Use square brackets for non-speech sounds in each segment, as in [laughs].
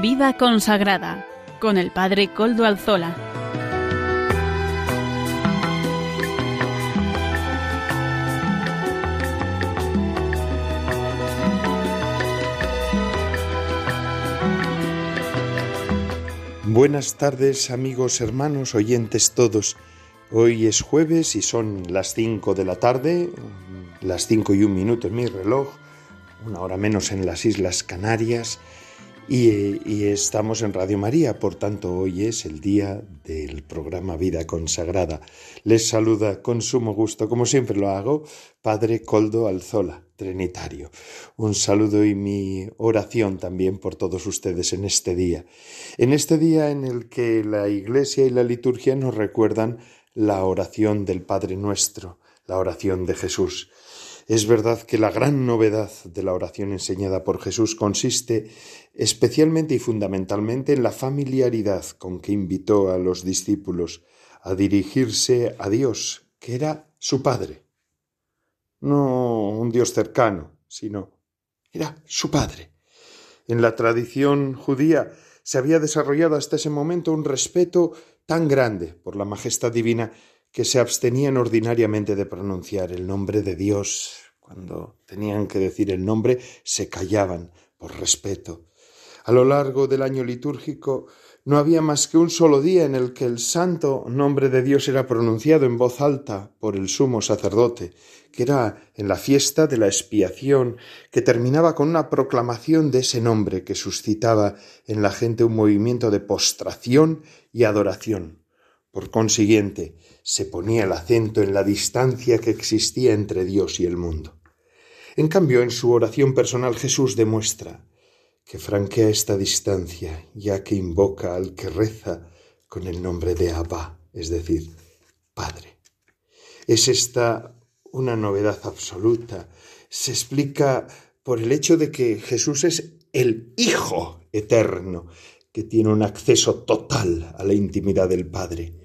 Vida consagrada con el Padre Coldo Alzola. Buenas tardes amigos, hermanos, oyentes todos. Hoy es jueves y son las 5 de la tarde, las 5 y un minuto en mi reloj, una hora menos en las Islas Canarias y, estamos en Radio María, por tanto hoy es el día del programa Vida Consagrada. Les saluda con sumo gusto, como siempre lo hago, Padre Coldo Alzola, Trinitario. Un saludo y mi oración también por todos ustedes en este día. En este día en el que la Iglesia y la liturgia nos recuerdan la oración del Padre Nuestro, la oración de Jesús. Es verdad que la gran novedad de la oración enseñada por Jesús consiste especialmente y fundamentalmente en la familiaridad con que invitó a los discípulos a dirigirse a Dios, que era su Padre. No un Dios cercano, sino era su Padre. En la tradición judía se había desarrollado hasta ese momento un respeto tan grande por la majestad divina que se abstenían ordinariamente de pronunciar el nombre de Dios. Cuando tenían que decir el nombre, se callaban por respeto. A lo largo del año litúrgico no había más que un solo día en el que el santo nombre de Dios era pronunciado en voz alta por el sumo sacerdote, que era en la fiesta de la expiación, que terminaba con una proclamación de ese nombre que suscitaba en la gente un movimiento de postración y adoración. Por consiguiente, se ponía el acento en la distancia que existía entre Dios y el mundo. En cambio, en su oración personal Jesús demuestra que franquea esta distancia, ya que invoca al que reza con el nombre de Abba, es decir, Padre. Es esta una novedad absoluta. Se explica por el hecho de que Jesús es el Hijo eterno, que tiene un acceso total a la intimidad del Padre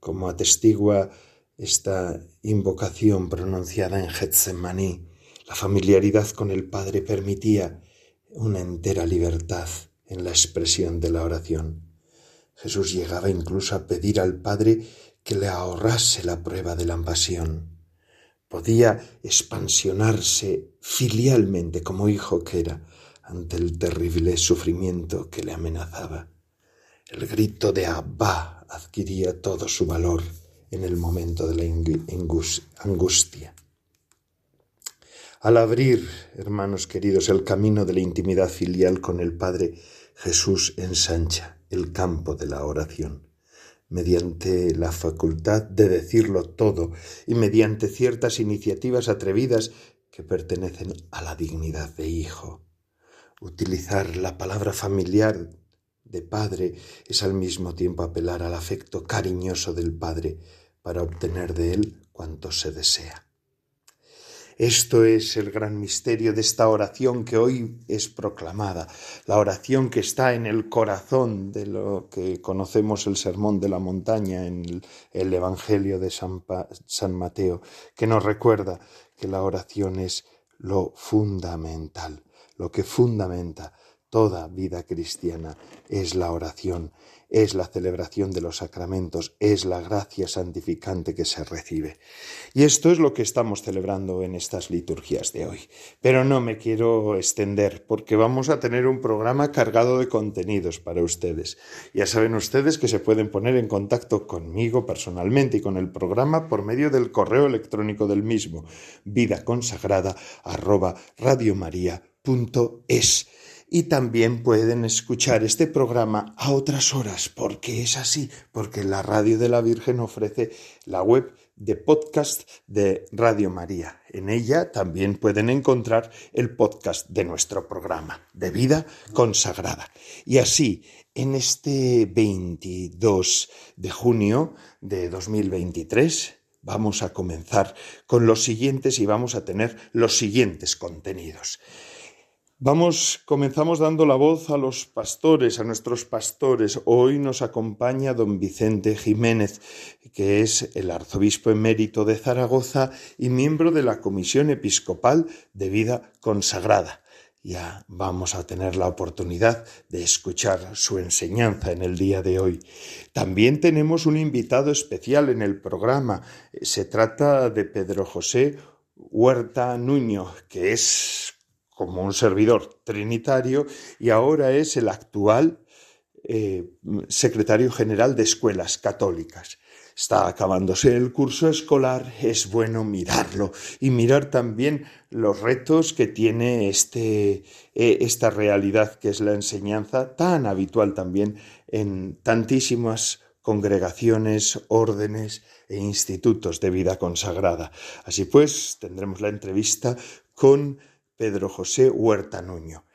como atestigua esta invocación pronunciada en Getsemaní. La familiaridad con el Padre permitía una entera libertad en la expresión de la oración. Jesús llegaba incluso a pedir al Padre que le ahorrase la prueba de la pasión. Podía expansionarse filialmente como hijo que era ante el terrible sufrimiento que le amenazaba. El grito de Abba adquiría todo su valor en el momento de la angustia. Al abrir, hermanos queridos, el camino de la intimidad filial con el Padre, Jesús ensancha el campo de la oración, mediante la facultad de decirlo todo y mediante ciertas iniciativas atrevidas que pertenecen a la dignidad de hijo. Utilizar la palabra familiar de padre es al mismo tiempo apelar al afecto cariñoso del padre para obtener de él cuanto se desea. Esto es el gran misterio de esta oración que hoy es proclamada, la oración que está en el corazón de lo que conocemos el Sermón de la Montaña en el, Evangelio de San, San Mateo, que nos recuerda que la oración es lo fundamental, lo que fundamenta Toda vida cristiana es la oración, es la celebración de los sacramentos, es la gracia santificante que se recibe. Y esto es lo que estamos celebrando en estas liturgias de hoy. Pero no me quiero extender porque vamos a tener un programa cargado de contenidos para ustedes. Ya saben ustedes que se pueden poner en contacto conmigo personalmente y con el programa por medio del correo electrónico del mismo, vidaconsagrada y también pueden escuchar este programa a otras horas, porque es así, porque la Radio de la Virgen ofrece la web de podcast de Radio María. En ella también pueden encontrar el podcast de nuestro programa de vida consagrada. Y así, en este 22 de junio de 2023, vamos a comenzar con los siguientes y vamos a tener los siguientes contenidos. Vamos, comenzamos dando la voz a los pastores, a nuestros pastores. Hoy nos acompaña don Vicente Jiménez, que es el arzobispo emérito de Zaragoza y miembro de la Comisión Episcopal de Vida Consagrada. ya vamos a tener la oportunidad de escuchar su enseñanza en el día de hoy. También tenemos un invitado especial en el programa. Se trata de Pedro José Huerta Nuño, que es como un servidor trinitario y ahora es el actual eh, secretario general de escuelas católicas. Está acabándose el curso escolar, es bueno mirarlo y mirar también los retos que tiene este, eh, esta realidad que es la enseñanza, tan habitual también en tantísimas congregaciones, órdenes e institutos de vida consagrada. Así pues, tendremos la entrevista con Pedro José Huerta Nuño.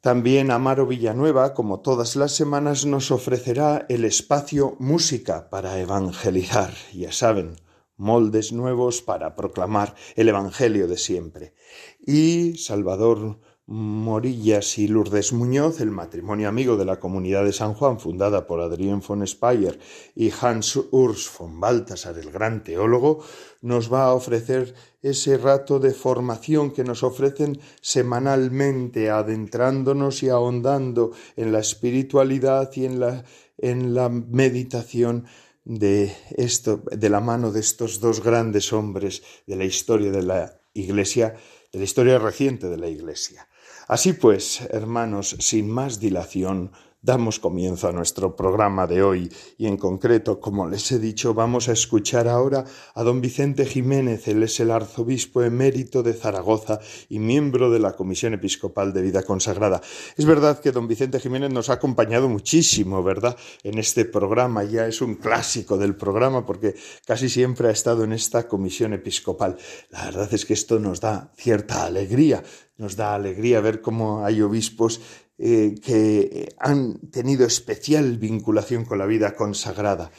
También Amaro Villanueva, como todas las semanas, nos ofrecerá el espacio Música para Evangelizar. Ya saben, moldes nuevos para proclamar el Evangelio de siempre. Y Salvador Morillas y Lourdes Muñoz, el matrimonio amigo de la comunidad de San Juan, fundada por Adrien von Speyer y Hans Urs von Balthasar, el gran teólogo, nos va a ofrecer ese rato de formación que nos ofrecen semanalmente, adentrándonos y ahondando en la espiritualidad y en la, en la meditación de esto, de la mano de estos dos grandes hombres de la historia de la Iglesia, de la historia reciente de la Iglesia. Así pues, hermanos, sin más dilación, damos comienzo a nuestro programa de hoy y en concreto, como les he dicho, vamos a escuchar ahora a don Vicente Jiménez, él es el arzobispo emérito de Zaragoza y miembro de la Comisión Episcopal de Vida Consagrada. Es verdad que don Vicente Jiménez nos ha acompañado muchísimo, ¿verdad? En este programa, ya es un clásico del programa porque casi siempre ha estado en esta Comisión Episcopal. La verdad es que esto nos da cierta alegría nos da alegría ver cómo hay obispos eh, que han tenido especial vinculación con la vida consagrada.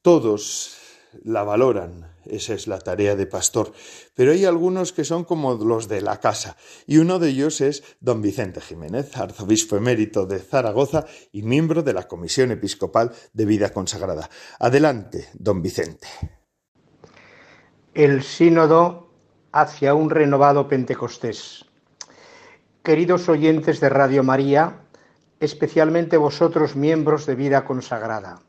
Todos la valoran, esa es la tarea de pastor, pero hay algunos que son como los de la casa, y uno de ellos es don Vicente Jiménez, arzobispo emérito de Zaragoza y miembro de la Comisión Episcopal de Vida Consagrada. Adelante, don Vicente. El sínodo hacia un renovado Pentecostés. Queridos oyentes de Radio María, especialmente vosotros miembros de vida consagrada.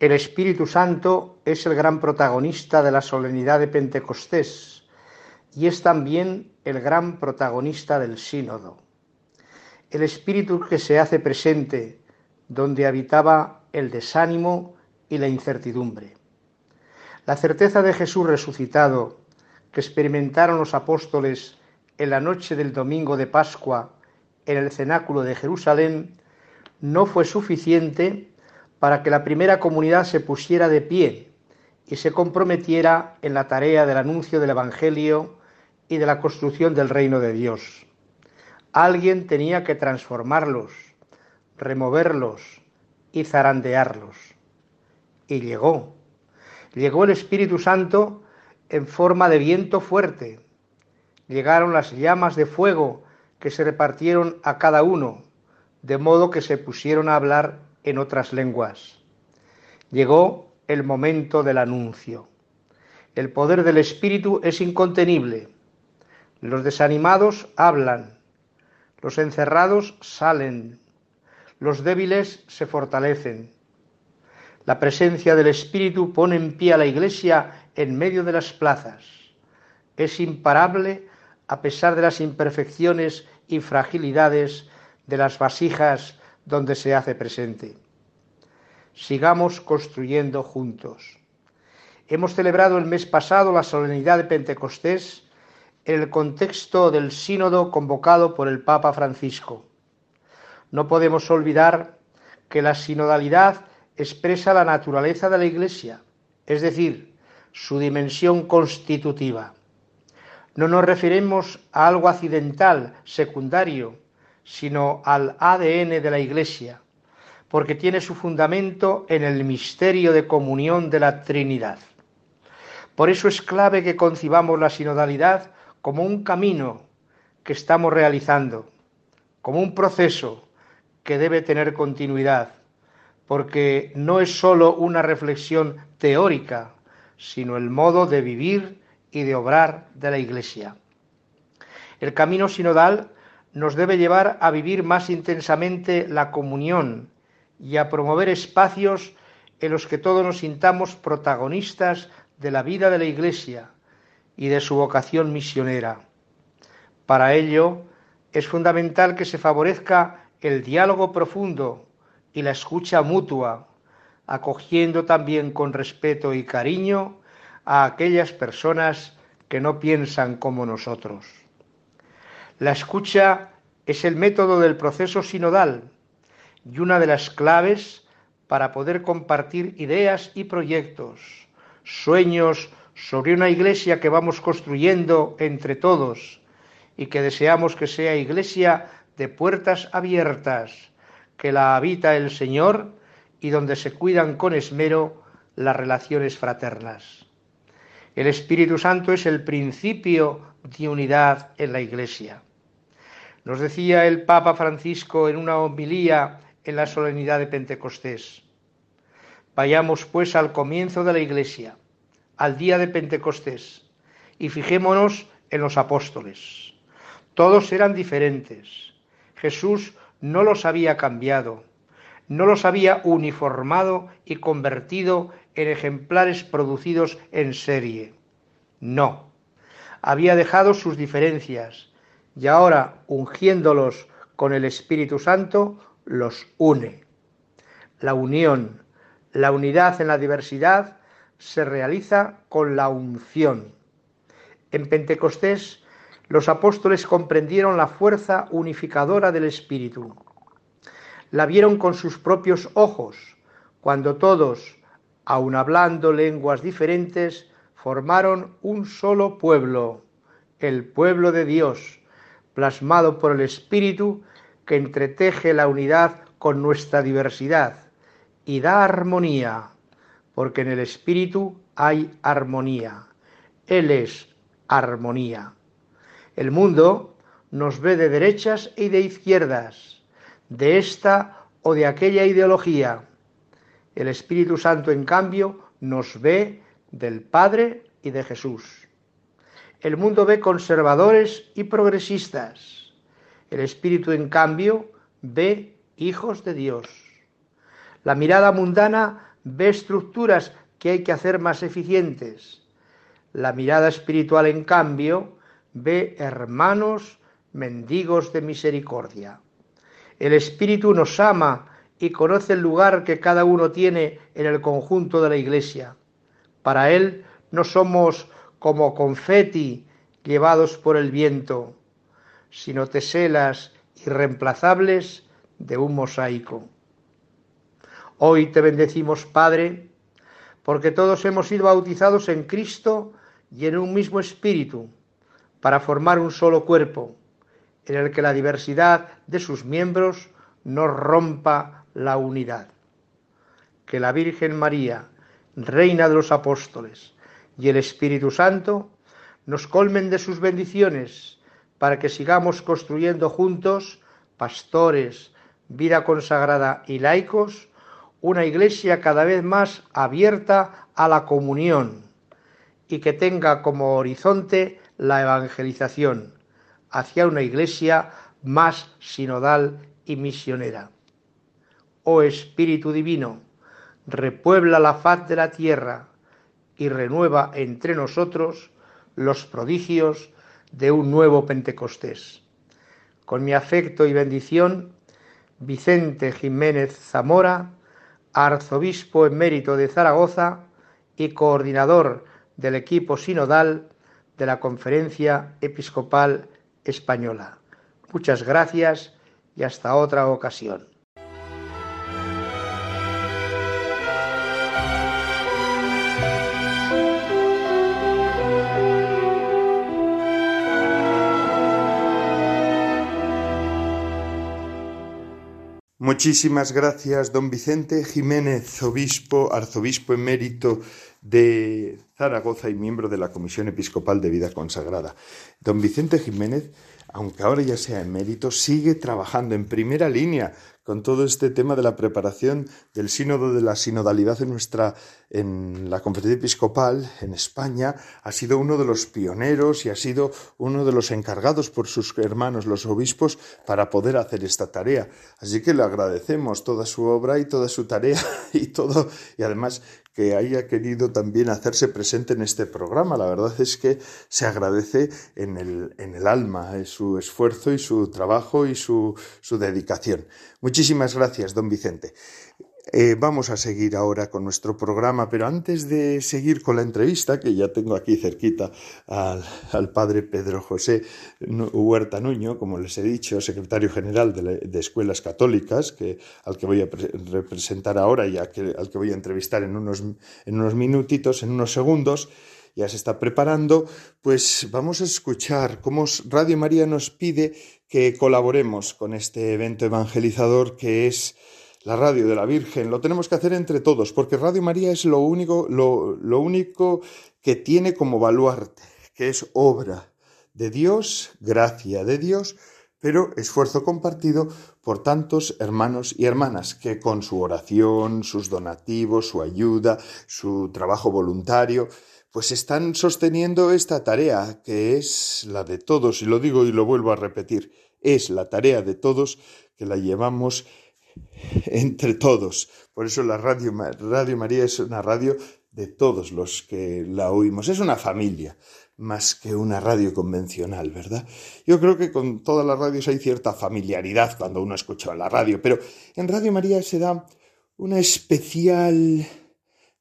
El Espíritu Santo es el gran protagonista de la solemnidad de Pentecostés y es también el gran protagonista del sínodo. El Espíritu que se hace presente donde habitaba el desánimo y la incertidumbre. La certeza de Jesús resucitado que experimentaron los apóstoles en la noche del domingo de Pascua en el cenáculo de Jerusalén no fue suficiente para que la primera comunidad se pusiera de pie y se comprometiera en la tarea del anuncio del Evangelio y de la construcción del reino de Dios. Alguien tenía que transformarlos, removerlos y zarandearlos. Y llegó. Llegó el Espíritu Santo en forma de viento fuerte llegaron las llamas de fuego que se repartieron a cada uno, de modo que se pusieron a hablar en otras lenguas. Llegó el momento del anuncio. El poder del Espíritu es incontenible. Los desanimados hablan, los encerrados salen, los débiles se fortalecen. La presencia del Espíritu pone en pie a la Iglesia en medio de las plazas. Es imparable a pesar de las imperfecciones y fragilidades de las vasijas donde se hace presente. Sigamos construyendo juntos. Hemos celebrado el mes pasado la solemnidad de Pentecostés en el contexto del sínodo convocado por el Papa Francisco. No podemos olvidar que la sinodalidad expresa la naturaleza de la Iglesia, es decir, su dimensión constitutiva. No nos referimos a algo accidental, secundario, sino al ADN de la Iglesia, porque tiene su fundamento en el misterio de comunión de la Trinidad. Por eso es clave que concibamos la sinodalidad como un camino que estamos realizando, como un proceso que debe tener continuidad, porque no es sólo una reflexión teórica, sino el modo de vivir y de obrar de la Iglesia. El camino sinodal nos debe llevar a vivir más intensamente la comunión y a promover espacios en los que todos nos sintamos protagonistas de la vida de la Iglesia y de su vocación misionera. Para ello es fundamental que se favorezca el diálogo profundo y la escucha mutua, acogiendo también con respeto y cariño a aquellas personas que no piensan como nosotros. La escucha es el método del proceso sinodal y una de las claves para poder compartir ideas y proyectos, sueños sobre una iglesia que vamos construyendo entre todos y que deseamos que sea iglesia de puertas abiertas, que la habita el Señor y donde se cuidan con esmero las relaciones fraternas. El Espíritu Santo es el principio de unidad en la iglesia. Nos decía el Papa Francisco en una homilía en la solemnidad de Pentecostés. Vayamos pues al comienzo de la Iglesia, al día de Pentecostés, y fijémonos en los apóstoles. Todos eran diferentes. Jesús no los había cambiado, no los había uniformado y convertido en ejemplares producidos en serie. No, había dejado sus diferencias, y ahora, ungiéndolos con el Espíritu Santo, los une. La unión, la unidad en la diversidad, se realiza con la unción. En Pentecostés, los apóstoles comprendieron la fuerza unificadora del Espíritu. La vieron con sus propios ojos, cuando todos, aun hablando lenguas diferentes, formaron un solo pueblo, el pueblo de Dios, plasmado por el Espíritu que entreteje la unidad con nuestra diversidad y da armonía, porque en el Espíritu hay armonía. Él es armonía. El mundo nos ve de derechas y de izquierdas, de esta o de aquella ideología. El Espíritu Santo, en cambio, nos ve del Padre y de Jesús. El mundo ve conservadores y progresistas. El espíritu, en cambio, ve hijos de Dios. La mirada mundana ve estructuras que hay que hacer más eficientes. La mirada espiritual, en cambio, ve hermanos mendigos de misericordia. El Espíritu nos ama y conoce el lugar que cada uno tiene en el conjunto de la Iglesia. Para Él no somos como confeti llevados por el viento, sino teselas irreemplazables de un mosaico. Hoy te bendecimos, Padre, porque todos hemos sido bautizados en Cristo y en un mismo espíritu, para formar un solo cuerpo, en el que la diversidad de sus miembros no rompa la unidad. Que la Virgen María, Reina de los Apóstoles, y el Espíritu Santo nos colmen de sus bendiciones para que sigamos construyendo juntos, pastores, vida consagrada y laicos, una iglesia cada vez más abierta a la comunión y que tenga como horizonte la evangelización hacia una iglesia más sinodal y misionera. Oh Espíritu Divino, repuebla la faz de la tierra, y renueva entre nosotros los prodigios de un nuevo Pentecostés. Con mi afecto y bendición, Vicente Jiménez Zamora, arzobispo emérito de Zaragoza y coordinador del equipo sinodal de la Conferencia Episcopal Española. Muchas gracias y hasta otra ocasión. Muchísimas gracias, don Vicente Jiménez, obispo, arzobispo emérito de Zaragoza y miembro de la Comisión Episcopal de Vida Consagrada. Don Vicente Jiménez, aunque ahora ya sea emérito, sigue trabajando en primera línea con todo este tema de la preparación del sínodo de la sinodalidad en nuestra, en la conferencia episcopal en España, ha sido uno de los pioneros y ha sido uno de los encargados por sus hermanos, los obispos, para poder hacer esta tarea. Así que le agradecemos toda su obra y toda su tarea [laughs] y todo, y además que haya querido también hacerse presente en este programa. La verdad es que se agradece en el, en el alma eh, su esfuerzo y su trabajo y su, su dedicación. Muchísimas gracias, don Vicente. Eh, vamos a seguir ahora con nuestro programa, pero antes de seguir con la entrevista, que ya tengo aquí cerquita al, padre Pedro José Huerta Nuño, como les he dicho, secretario general de, Escuelas Católicas, que, al que voy a representar ahora y al que voy a entrevistar en unos, en unos minutitos, en unos segundos, ya se está preparando, pues vamos a escuchar cómo Radio María nos pide que colaboremos con este evento evangelizador que es la radio de la Virgen. Lo tenemos que hacer entre todos, porque Radio María es lo único, lo, lo único que tiene como baluarte, que es obra de Dios, gracia de Dios, pero esfuerzo compartido por tantos hermanos y hermanas que con su oración, sus donativos, su ayuda, su trabajo voluntario, pues están sosteniendo esta tarea que es la de todos, y lo digo y lo vuelvo a repetir, es la tarea de todos que la llevamos [laughs] entre todos. Por eso la radio, radio María es una radio de todos los que la oímos. Es una familia más que una radio convencional, ¿verdad? Yo creo que con todas las radios hay cierta familiaridad cuando uno escucha la radio, pero en Radio María se da una especial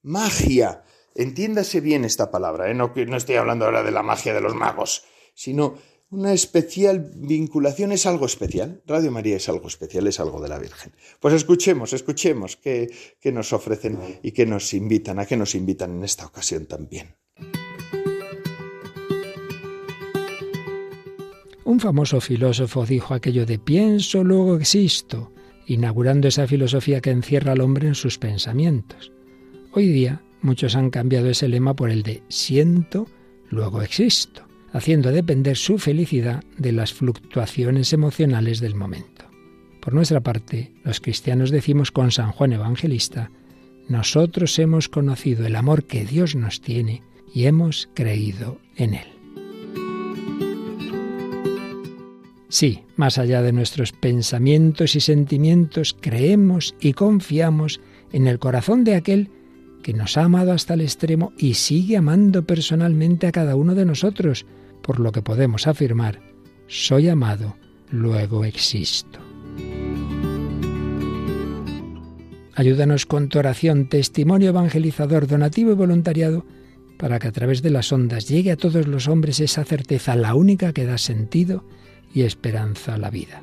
magia. Entiéndase bien esta palabra, ¿eh? no, no estoy hablando ahora de la magia de los magos, sino una especial vinculación es algo especial. Radio María es algo especial, es algo de la Virgen. Pues escuchemos, escuchemos qué, nos ofrecen y qué nos invitan, a qué nos invitan en esta ocasión también. Un famoso filósofo dijo aquello de pienso, luego existo, inaugurando esa filosofía que encierra al hombre en sus pensamientos. Hoy día muchos han cambiado ese lema por el de siento, luego existo haciendo depender su felicidad de las fluctuaciones emocionales del momento. Por nuestra parte, los cristianos decimos con San Juan Evangelista, nosotros hemos conocido el amor que Dios nos tiene y hemos creído en Él. Sí, más allá de nuestros pensamientos y sentimientos, creemos y confiamos en el corazón de aquel que nos ha amado hasta el extremo y sigue amando personalmente a cada uno de nosotros, por lo que podemos afirmar, soy amado, luego existo. Ayúdanos con tu oración, testimonio evangelizador, donativo y voluntariado, para que a través de las ondas llegue a todos los hombres esa certeza, la única que da sentido y esperanza a la vida.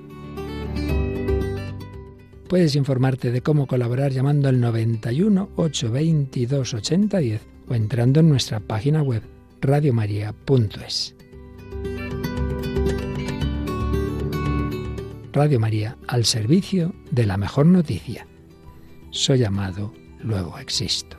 Puedes informarte de cómo colaborar llamando al 91 822 8010 o entrando en nuestra página web radiomaria.es. Radio María al servicio de la mejor noticia. Soy amado, luego existo.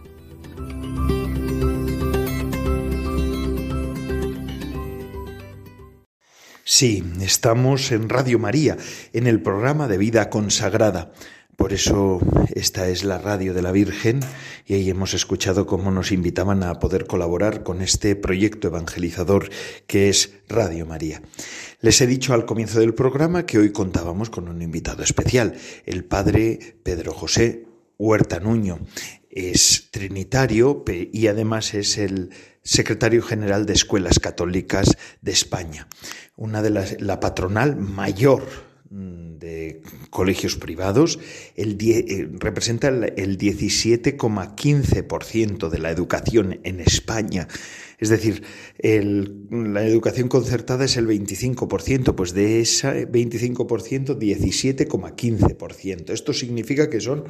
Sí, estamos en Radio María, en el programa de vida consagrada. Por eso esta es la radio de la Virgen y ahí hemos escuchado cómo nos invitaban a poder colaborar con este proyecto evangelizador que es Radio María. Les he dicho al comienzo del programa que hoy contábamos con un invitado especial, el padre Pedro José Huerta Nuño. Es trinitario y además es el secretario general de Escuelas Católicas de España, una de las, la patronal mayor mm, de colegios privados, eh, representa el 17,15% de la educación en España es decir, la educación concertada es el 25%, pues de ese 25%, 17,15%. Esto significa que son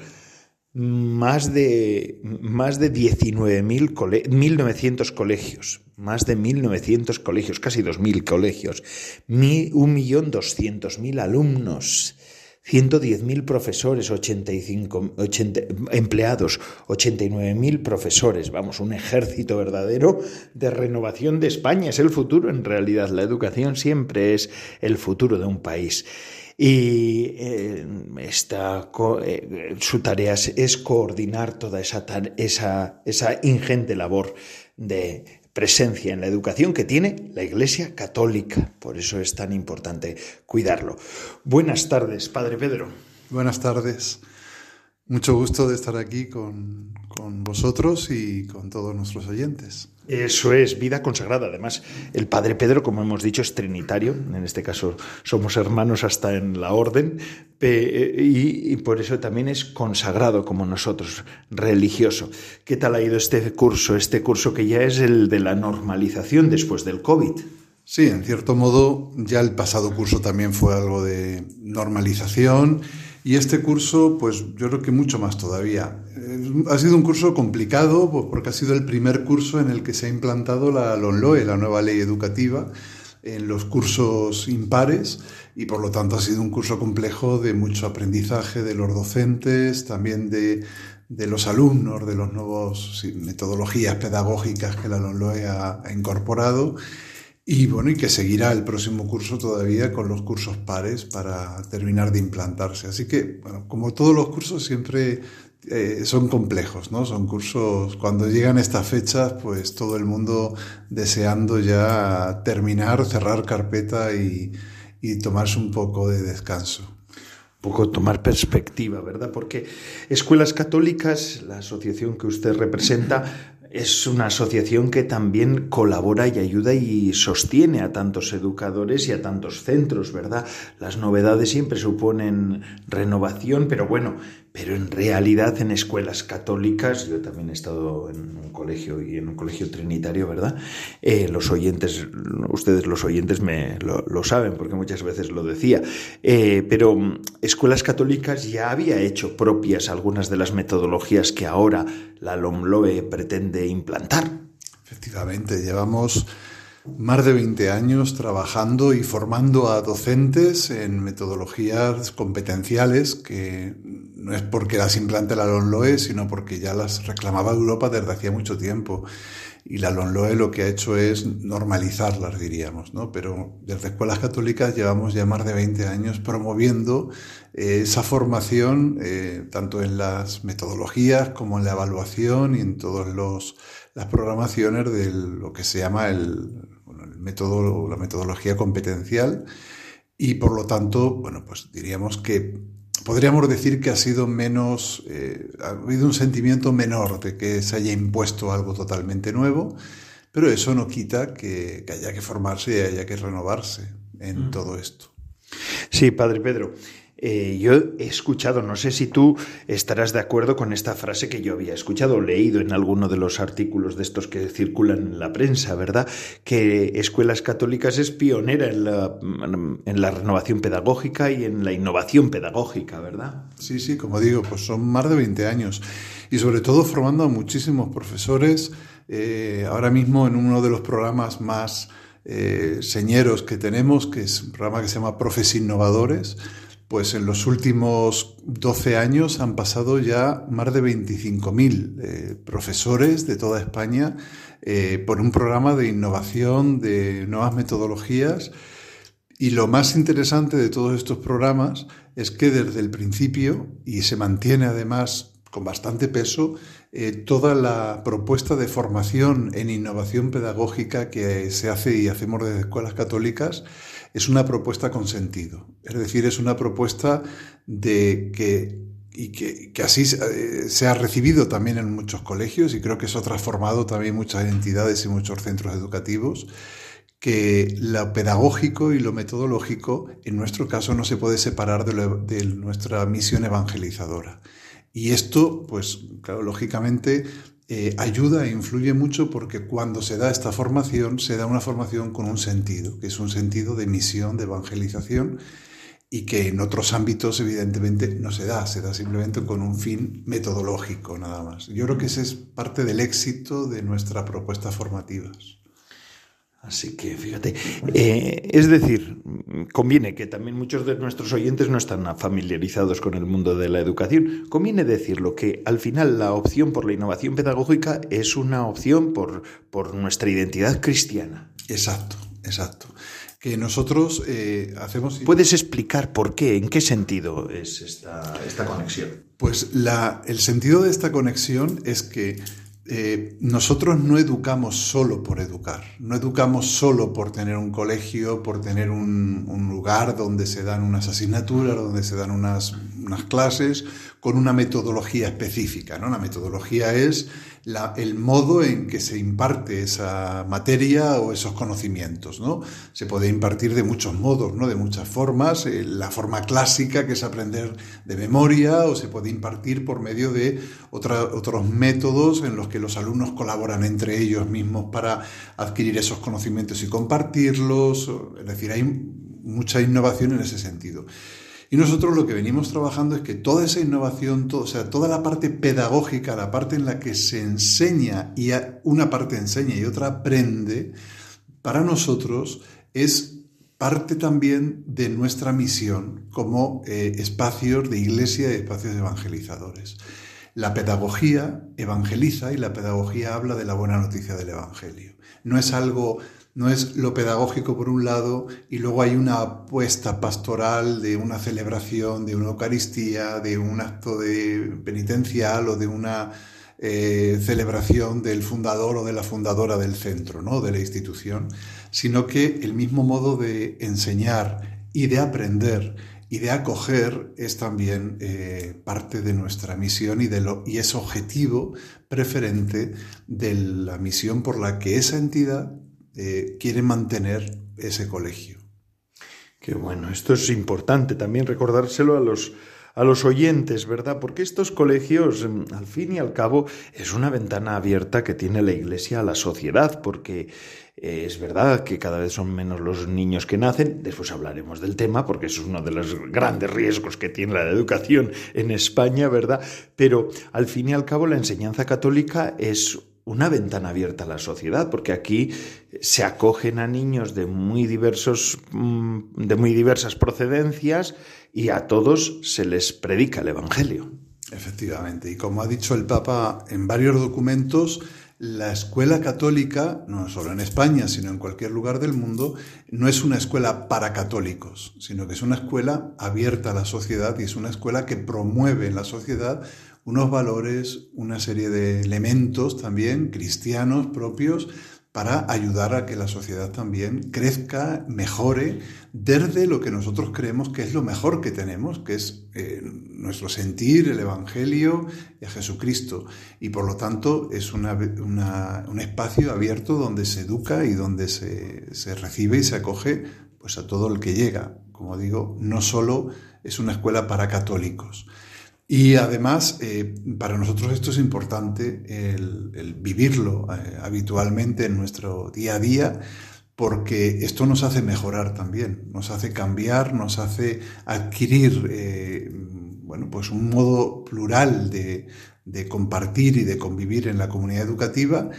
más de, más de 19.900 colegios, más de 1.900 colegios, casi 2.000 colegios, 1.200.000 alumnos 110.000 profesores, 85, 80, empleados, 89.000 profesores. Vamos, un ejército verdadero de renovación de España. Es el futuro, en realidad. La educación siempre es el futuro de un país. y eh, eh, su tarea es coordinar toda esa, esa, esa ingente labor de presencia en la educación que tiene la Iglesia Católica. Por eso es tan importante cuidarlo. Buenas tardes, Padre Pedro. Buenas tardes. Mucho gusto de estar aquí con, vosotros y con todos nuestros oyentes. Eso es, vida consagrada. Además, el Padre Pedro, como hemos dicho, es trinitario. En este caso, somos hermanos hasta en la orden. Y, y, por eso también es consagrado como nosotros, religioso. ¿Qué tal ha ido este curso? Este curso que ya es el de la normalización después del COVID. Sí, en cierto modo, ya el pasado curso también fue algo de normalización y este curso, pues yo creo que mucho más todavía. Ha sido un curso complicado pues, porque ha sido el primer curso en el que se ha implantado la LONLOE, la nueva ley educativa, en los cursos impares y por lo tanto ha sido un curso complejo de mucho aprendizaje de los docentes, también de, de los alumnos, de las nuevas metodologías pedagógicas que la LONLOE ha incorporado y bueno, y que seguirá el próximo curso todavía con los cursos pares para terminar de implantarse. Así que, bueno, como todos los cursos siempre eh, son complejos, ¿no? Son cursos, cuando llegan estas fechas, pues todo el mundo deseando ya terminar, cerrar carpeta y, y tomarse un poco de descanso Un poco tomar perspectiva, ¿verdad? Porque escuelas católicas, la asociación que usted representa, es una asociación que también colabora y ayuda y sostiene a tantos educadores y a tantos centros, ¿verdad? Las novedades siempre suponen renovación, pero bueno, pero en realidad en escuelas católicas, yo también he estado en un colegio y en un colegio trinitario, ¿verdad? Eh, los oyentes, ustedes los oyentes me lo, saben porque muchas veces lo decía, eh, pero mm, escuelas católicas ya había hecho propias algunas de las metodologías que ahora la LOMLOE pretende implantar. Efectivamente, llevamos más de 20 años trabajando y formando a docentes en metodologías competenciales que no es porque las implante la LONLOE, sino porque ya las reclamaba Europa desde hacía mucho tiempo. Y la LONLOE lo que ha hecho es normalizarlas, diríamos, ¿no? Pero desde escuelas católicas llevamos ya más de 20 años promoviendo eh, esa formación, eh, tanto en las metodologías como en la evaluación y en todas las programaciones de lo que se llama el, el método, la metodología competencial. Y por lo tanto, bueno, pues diríamos que podríamos decir que ha sido menos, eh, ha habido un sentimiento menor de que se haya impuesto algo totalmente nuevo, pero eso no quita que, haya que formarse y haya que renovarse en mm. todo esto. Sí, Padre Pedro. Eh, yo he escuchado, no sé si tú estarás de acuerdo con esta frase que yo había escuchado leído en alguno de los artículos de estos que circulan en la prensa, ¿verdad? Que Escuelas Católicas es pionera en la, en la renovación pedagógica y en la innovación pedagógica, ¿verdad? Sí, sí, como digo, pues son más de 20 años y sobre todo formando a muchísimos profesores. Eh, ahora mismo en uno de los programas más eh, señeros que tenemos, que es un programa que se llama Profes Innovadores, pues en los últimos 12 años han pasado ya más de 25.000 eh, profesores de toda España eh, por un programa de innovación, de nuevas metodologías. Y lo más interesante de todos estos programas es que desde el principio, y se mantiene además con bastante peso, eh, toda la propuesta de formación en innovación pedagógica que se hace y hacemos desde escuelas católicas es una propuesta con sentido. Es decir, es una propuesta de que y que, así eh, se ha recibido también en muchos colegios y creo que eso ha transformado también muchas entidades y muchos centros educativos, que lo pedagógico y lo metodológico en nuestro caso no se puede separar de, de nuestra misión evangelizadora. Y esto, pues, claro, lógicamente eh, ayuda e influye mucho porque cuando se da esta formación, se da una formación con un sentido, que es un sentido de misión, de evangelización, y que en otros ámbitos evidentemente no se da, se da simplemente con un fin metodológico nada más. Yo creo que ese es parte del éxito de nuestras propuestas formativas. Así que fíjate, eh, es decir, conviene que también muchos de nuestros oyentes no están familiarizados con el mundo de la educación. Conviene decirlo que al final la opción por la innovación pedagógica es una opción por, por nuestra identidad cristiana. Exacto, exacto. que nosotros eh, hacemos... ¿Puedes explicar por qué? ¿En qué sentido es esta, esta conexión? Pues la, el sentido de esta conexión es que eh, nosotros no educamos solo por educar, no educamos solo por tener un colegio, por tener un, lugar donde se dan unas asignaturas, donde se dan unas, unas clases, con una metodología específica. ¿no? La metodología es el modo en que se imparte esa materia o esos conocimientos. ¿no? Se puede impartir de muchos modos, ¿no? de muchas formas. Eh, la forma clásica, que es aprender de memoria, o se puede impartir por medio de otros métodos en los que los alumnos colaboran entre ellos mismos para adquirir esos conocimientos y compartirlos. Es decir, hay mucha innovación en ese sentido. Y nosotros lo que venimos trabajando es que toda esa innovación, o sea, toda la parte pedagógica, la parte en la que se enseña y una parte enseña y otra aprende, para nosotros es parte también de nuestra misión como eh, espacios de iglesia y espacios evangelizadores. La pedagogía evangeliza y la pedagogía habla de la buena noticia del Evangelio. No es algo no es lo pedagógico por un lado y luego hay una apuesta pastoral de una celebración, de una Eucaristía, de un acto de penitencial o de una eh, celebración del fundador o de la fundadora del centro, ¿no? de la institución, sino que el mismo modo de enseñar y de aprender y de acoger es también eh, parte de nuestra misión y, de lo, y es objetivo preferente de la misión por la que esa entidad eh, quiere mantener ese colegio. Qué bueno, esto es importante también recordárselo a los, a los oyentes, ¿verdad? Porque estos colegios, mm, al fin y al cabo, es una ventana abierta que tiene la Iglesia a la sociedad, porque eh, es verdad que cada vez son menos los niños que nacen, después hablaremos del tema, porque eso es uno de los grandes riesgos que tiene la educación en España, ¿verdad? Pero al fin y al cabo la enseñanza católica es una ventana abierta a la sociedad, porque aquí se acogen a niños de muy diversos, mm, de muy diversas procedencias y a todos se les predica el Evangelio. Efectivamente, y como ha dicho el Papa en varios documentos, la escuela católica, no solo en España, sino en cualquier lugar del mundo, no es una escuela para católicos, sino que es una escuela abierta a la sociedad y es una escuela que promueve en la sociedad unos valores, una serie de elementos también cristianos propios para ayudar a que la sociedad también crezca, mejore, desde lo que nosotros creemos que es lo mejor que tenemos, que es eh, nuestro sentir, el Evangelio y a Jesucristo. Y por lo tanto es un espacio abierto donde se educa y donde se, se recibe y se acoge pues, a todo el que llega. Como digo, no solo es una escuela para católicos. Y además, eh, para nosotros esto es importante, el, vivirlo eh, habitualmente en nuestro día a día, porque esto nos hace mejorar también, nos hace cambiar, nos hace adquirir eh, bueno, pues un modo plural de, de compartir y de convivir en la comunidad educativa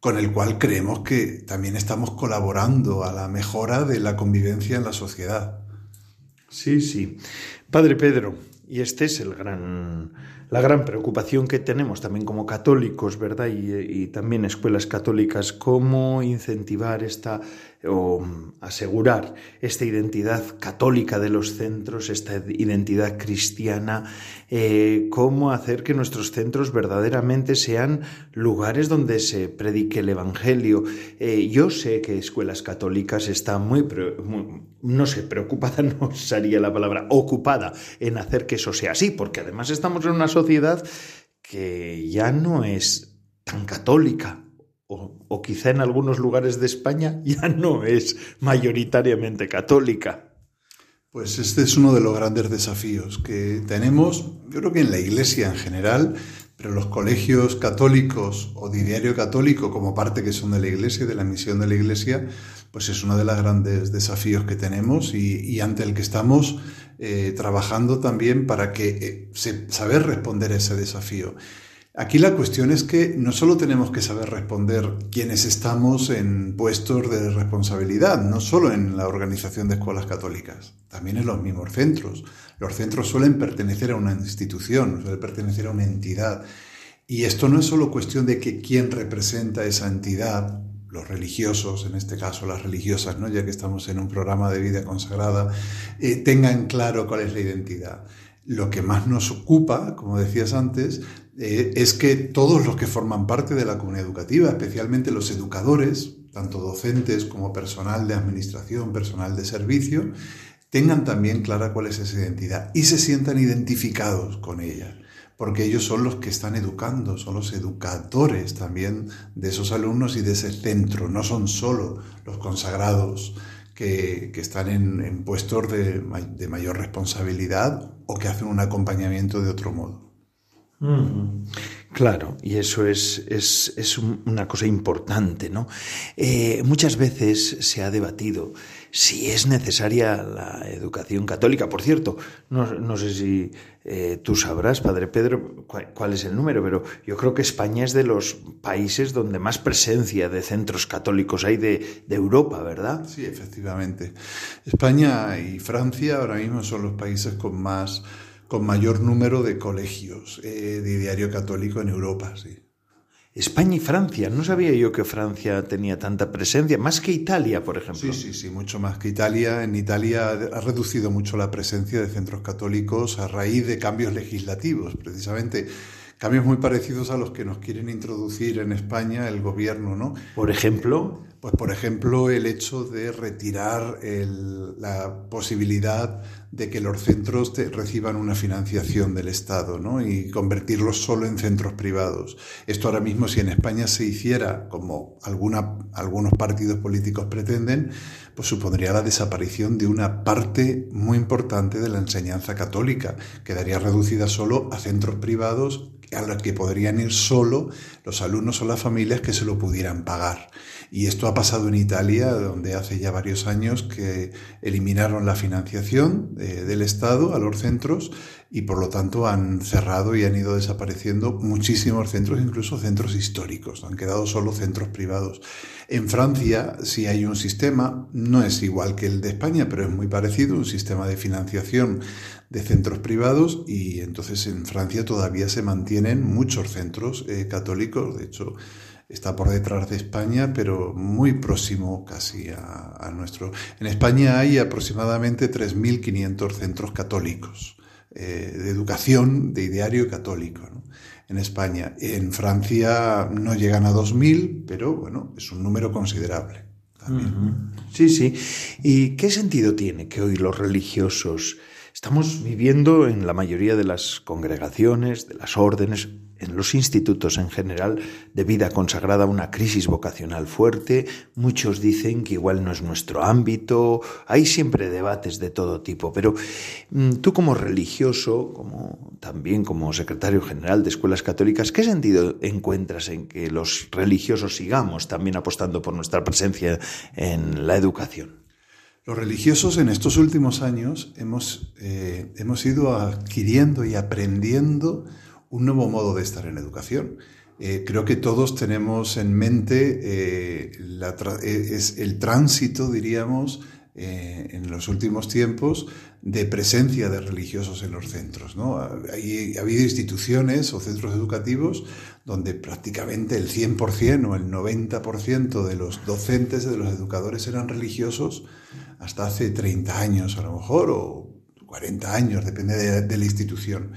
con el cual creemos que también estamos colaborando a la mejora de la convivencia en la sociedad. Sí, sí. Padre Pedro, y este es el gran, la gran preocupación que tenemos también como católicos, ¿verdad? Y, y también escuelas católicas, cómo incentivar esta o asegurar esta identidad católica de los centros, esta identidad cristiana, eh, cómo hacer que nuestros centros verdaderamente sean lugares donde se predique el Evangelio. Eh, yo sé que escuelas católicas están muy, no sé, [laughs] no la palabra, ocupada en hacer que eso sea así, porque además estamos en una sociedad que ya no es tan católica, o, quizá en algunos lugares de España [laughs] ya no es mayoritariamente católica. Pues este es uno de los grandes desafíos que tenemos, yo creo que en la Iglesia en general, pero los colegios católicos o diario católico como parte que son de la Iglesia, de la misión de la Iglesia, pues es uno de los grandes desafíos que tenemos y, ante el que estamos eh, trabajando también para que eh, saber responder a ese desafío. Aquí la cuestión es que no solo tenemos que saber responder quienes estamos en puestos de responsabilidad, no solo en la organización de escuelas católicas, también en los mismos centros. Los centros suelen pertenecer a una institución, suelen pertenecer a una entidad. Y esto no es solo cuestión de que quién representa esa entidad, los religiosos, en este caso las religiosas, ¿no? ya que estamos en un programa de vida consagrada, eh, tengan claro cuál es la identidad. Lo que más nos ocupa, como decías antes, eh, es que todos los que forman parte de la comunidad educativa, especialmente los educadores, tanto docentes como personal de administración, personal de servicio, tengan también clara cuál es esa identidad y se sientan identificados con ella porque ellos son los que están educando, son los educadores también de esos alumnos y de ese centro, no son solo los consagrados que, están en, puestos de, mayor responsabilidad o que hacen un acompañamiento de otro modo. Claro, y eso es, es, una cosa importante, ¿no? Eh, muchas veces se ha debatido si es necesaria la educación católica. Por cierto, no, sé si eh, tú sabrás, Padre Pedro, cuál, es el número, pero yo creo que España es de los países donde más presencia de centros católicos hay de, Europa, ¿verdad? Sí, efectivamente. España y Francia ahora mismo son los países con más con mayor número de colegios eh, de diario católico en Europa, sí. España y Francia. No sabía yo que Francia tenía tanta presencia, más que Italia, por ejemplo. Sí, sí, sí, mucho más que Italia. En Italia ha reducido mucho la presencia de centros católicos a raíz de cambios legislativos, precisamente. Cambios muy parecidos a los que nos quieren introducir en España el gobierno, ¿no? Por ejemplo. Pues por ejemplo el hecho de retirar la posibilidad de que los centros reciban una financiación del Estado ¿no? y convertirlos solo en centros privados. Esto ahora mismo si en España se hiciera como algunos partidos políticos pretenden, pues supondría la desaparición de una parte muy importante de la enseñanza católica. Quedaría reducida solo a centros privados a los que podrían ir solo los alumnos o las familias que se lo pudieran pagar. Y esto ha pasado en Italia, donde hace ya varios años que eliminaron la financiación eh, del Estado a los centros y por lo tanto han cerrado y han ido desapareciendo muchísimos centros, incluso centros históricos. Han quedado solo centros privados. En Francia sí hay un sistema, no es igual que el de España, pero es muy parecido, un sistema de financiación de centros privados y entonces en Francia todavía se mantienen muchos centros eh, católicos, de hecho está por detrás de España, pero muy próximo casi a, nuestro. En España hay aproximadamente 3.500 centros católicos eh, de educación de ideario católico en España. En Francia no llegan a 2.000, pero bueno, es un número considerable. Sí, sí. ¿Y qué sentido tiene que hoy los religiosos Estamos viviendo en la mayoría de las congregaciones, de las órdenes, en los institutos en general, de vida consagrada una crisis vocacional fuerte. Muchos dicen que igual no es nuestro ámbito. Hay siempre debates de todo tipo. Pero mm, tú como religioso, como también como secretario general de escuelas católicas, ¿qué sentido encuentras en que los religiosos sigamos también apostando por nuestra presencia en la educación? Los religiosos en estos últimos años hemos, eh, hemos ido adquiriendo y aprendiendo un nuevo modo de estar en educación. Eh, creo que todos tenemos en mente eh, es el tránsito, diríamos, en los últimos tiempos de presencia de religiosos en los centros. ¿no? ha habido instituciones o centros educativos donde prácticamente el 100% o el 90% de los docentes, de los educadores eran religiosos hasta hace 30 años a lo mejor, o 40 años, depende de, la institución.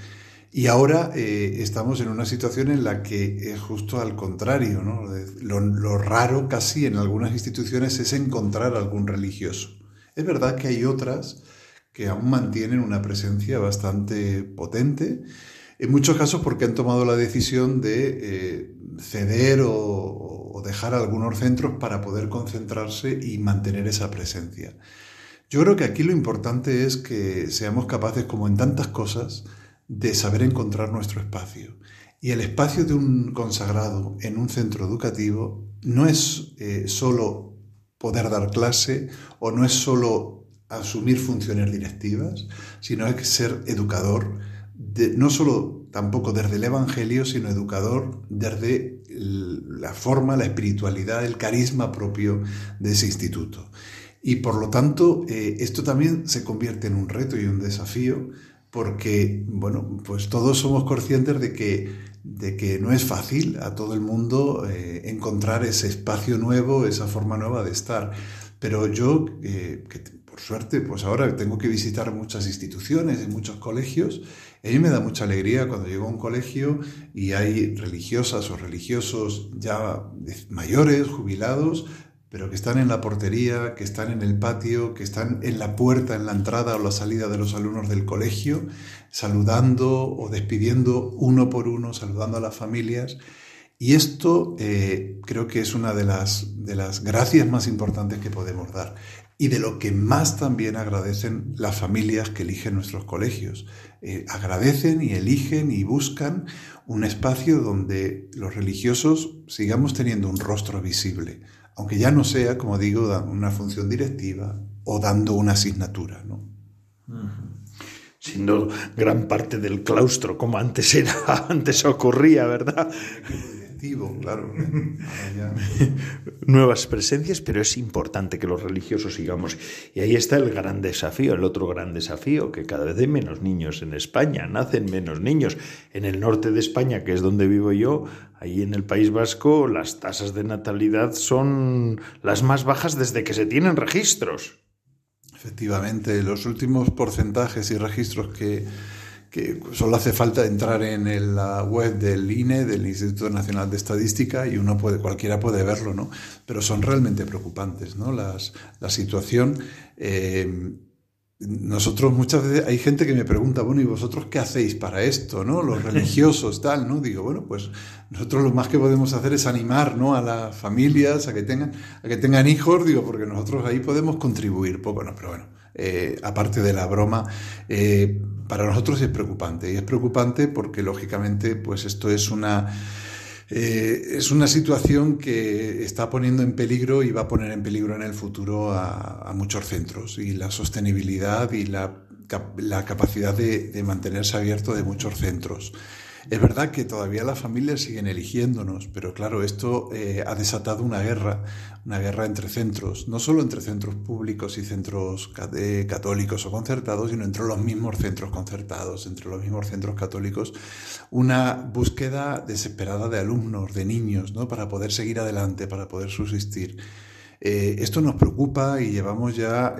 Y ahora eh, estamos en una situación en la que es justo al contrario. ¿no? Lo, raro casi en algunas instituciones es encontrar algún religioso. Es verdad que hay otras que aún mantienen una presencia bastante potente, en muchos casos porque han tomado la decisión de eh, ceder o, dejar algunos centros para poder concentrarse y mantener esa presencia. Yo creo que aquí lo importante es que seamos capaces, como en tantas cosas, de saber encontrar nuestro espacio. Y el espacio de un consagrado en un centro educativo no es eh, solo poder dar clase o no es solo asumir funciones directivas, sino es ser educador, no solo tampoco desde el Evangelio, sino educador desde la forma, la espiritualidad, el carisma propio de ese instituto. Y por lo tanto, eh, esto también se convierte en un reto y un desafío, porque, bueno, pues todos somos conscientes de que, de que no es fácil a todo el mundo eh, encontrar ese espacio nuevo, esa forma nueva de estar. Pero yo, eh, que por suerte, pues ahora tengo que visitar muchas instituciones y muchos colegios, a mí me da mucha alegría cuando llego a un colegio y hay religiosas o religiosos ya mayores, jubilados, pero que están en la portería, que están en el patio, que están en la puerta, en la entrada o la salida de los alumnos del colegio, saludando o despidiendo uno por uno, saludando a las familias. Y esto eh, creo que es una de las, de las gracias más importantes que podemos dar y de lo que más también agradecen las familias que eligen nuestros colegios. Eh, agradecen y eligen y buscan un espacio donde los religiosos sigamos teniendo un rostro visible, aunque ya no sea, como digo, una función directiva o dando una asignatura. ¿no? Siendo gran parte del claustro, como antes era, [laughs] antes ocurría, ¿verdad? Claro. [laughs] [laughs] Nuevas presencias, pero es importante que los religiosos sigamos. Y ahí está el gran desafío, el otro gran desafío, que cada vez hay menos niños en España, nacen menos niños. En el norte de España, que es donde vivo yo, Ahí en el País Vasco las tasas de natalidad son las más bajas desde que se tienen registros. Efectivamente, los últimos porcentajes y registros que, que solo hace falta entrar en la web del INE, del Instituto Nacional de Estadística, y uno puede, cualquiera puede verlo, ¿no? Pero son realmente preocupantes, ¿no? Las, la situación. Eh, nosotros muchas veces hay gente que me pregunta, bueno, ¿y vosotros qué hacéis para esto, no? Los [laughs] religiosos, tal, ¿no? Digo, bueno, pues nosotros lo más que podemos hacer es animar, ¿no? A las familias a que tengan, a que tengan hijos, digo, porque nosotros ahí podemos contribuir poco, no, pero bueno, eh, aparte de la broma, eh, para nosotros es preocupante y es preocupante porque lógicamente, pues esto es una eh, es una situación que está poniendo en peligro y va a poner en peligro en el futuro a, muchos centros y la sostenibilidad y la, capacidad de, mantenerse abierto de muchos centros. Es verdad que todavía las familias siguen eligiéndonos, pero claro, esto eh, ha desatado una guerra, una guerra entre centros, no solo entre centros públicos y centros eh, católicos o concertados, sino entre los mismos centros concertados, entre los mismos centros católicos, una búsqueda desesperada de alumnos, de niños, ¿no? para poder seguir adelante, para poder subsistir. Eh, esto nos preocupa y llevamos ya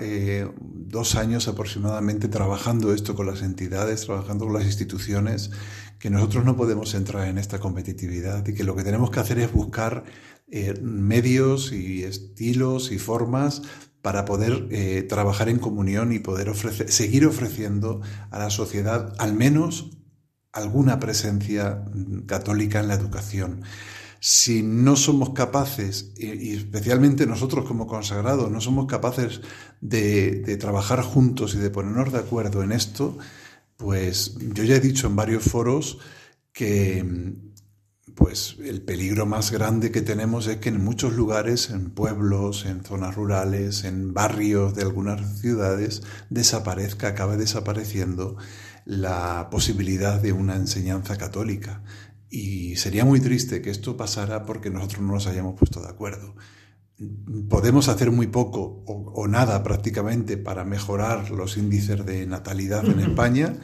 dos años aproximadamente trabajando esto con las entidades, trabajando con las instituciones que nosotros no podemos entrar en esta competitividad y que lo que tenemos que hacer es buscar eh, medios y estilos y formas para poder eh, trabajar en comunión y poder ofrecer, seguir ofreciendo a la sociedad al menos alguna presencia mm, católica en la educación. Si no somos capaces, y especialmente nosotros como consagrados, no somos capaces de, de trabajar juntos y de ponernos de acuerdo en esto, pues yo ya he dicho en varios foros que pues el peligro más grande que tenemos es que en muchos lugares, en pueblos, en zonas rurales, en barrios de algunas ciudades, desaparezca, acabe desapareciendo la posibilidad de una enseñanza católica. Y sería muy triste que esto pasara porque nosotros no nos hayamos puesto de acuerdo podemos hacer muy poco o, nada prácticamente para mejorar los índices de natalidad en España,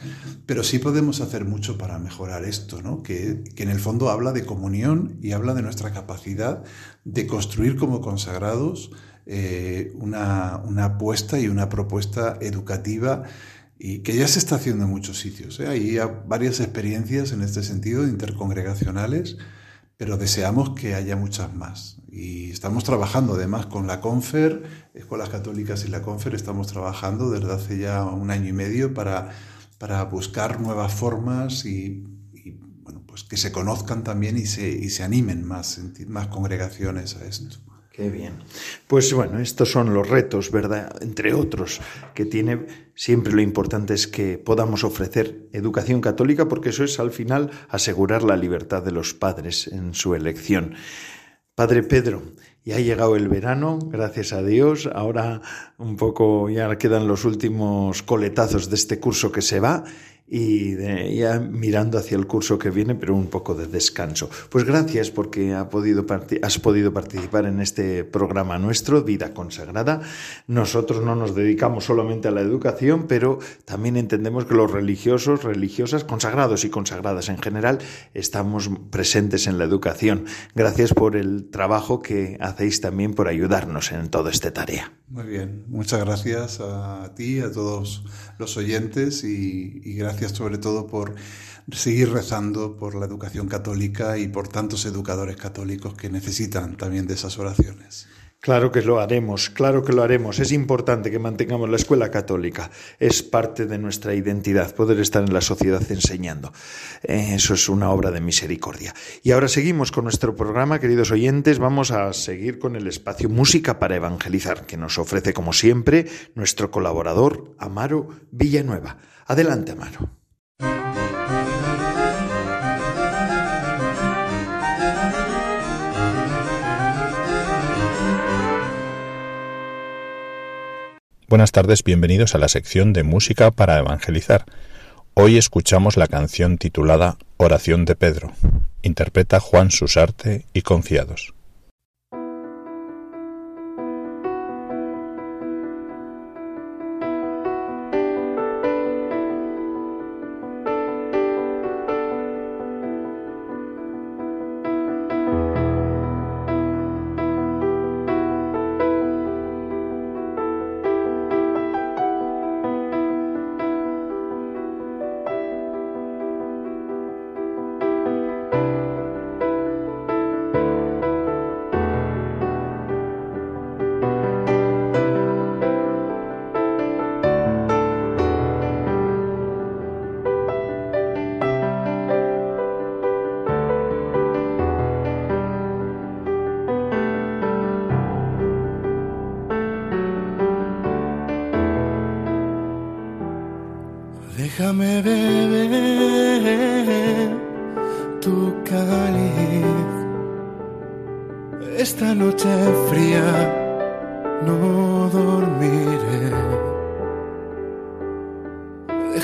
pero sí podemos hacer mucho para mejorar esto, ¿no? que, en el fondo habla de comunión y habla de nuestra capacidad de construir como consagrados eh, una, apuesta y una propuesta educativa y que ya se está haciendo en muchos sitios. ¿eh? Hay varias experiencias en este sentido intercongregacionales pero deseamos que haya muchas más. Y estamos trabajando además con la CONFER, Escuelas Católicas y la CONFER, estamos trabajando desde hace ya un año y medio para, para buscar nuevas formas y, bueno, pues que se conozcan también y se, y se animen más, más congregaciones a esto. Qué bien. Pues bueno, estos son los retos, ¿verdad? Entre otros, que tiene siempre lo importante es que podamos ofrecer educación católica porque eso es al final asegurar la libertad de los padres en su elección. Padre Pedro, ya ha llegado el verano, gracias a Dios. Ahora un poco ya quedan los últimos coletazos de este curso que se va y ya mirando hacia el curso que viene, pero un poco de descanso. Pues gracias porque has podido participar en este programa nuestro, Vida Consagrada. Nosotros no nos dedicamos solamente a la educación, pero también entendemos que los religiosos, religiosas, consagrados y consagradas en general, estamos presentes en la educación. Gracias por el trabajo que hacéis también por ayudarnos en toda esta tarea. Muy bien, muchas gracias a ti, a todos los oyentes y, y gracias sobre todo por seguir rezando por la educación católica y por tantos educadores católicos que necesitan también de esas oraciones. Claro que lo haremos, claro que lo haremos. Es importante que mantengamos la escuela católica. Es parte de nuestra identidad poder estar en la sociedad enseñando. Eso es una obra de misericordia. Y ahora seguimos con nuestro programa, queridos oyentes. Vamos a seguir con el espacio Música para Evangelizar, que nos ofrece, como siempre, nuestro colaborador Amaro Villanueva. Adelante, Amaro. Buenas tardes, bienvenidos a la sección de Música para Evangelizar. Hoy escuchamos la canción titulada Oración de Pedro. Interpreta Juan Susarte y Confiados.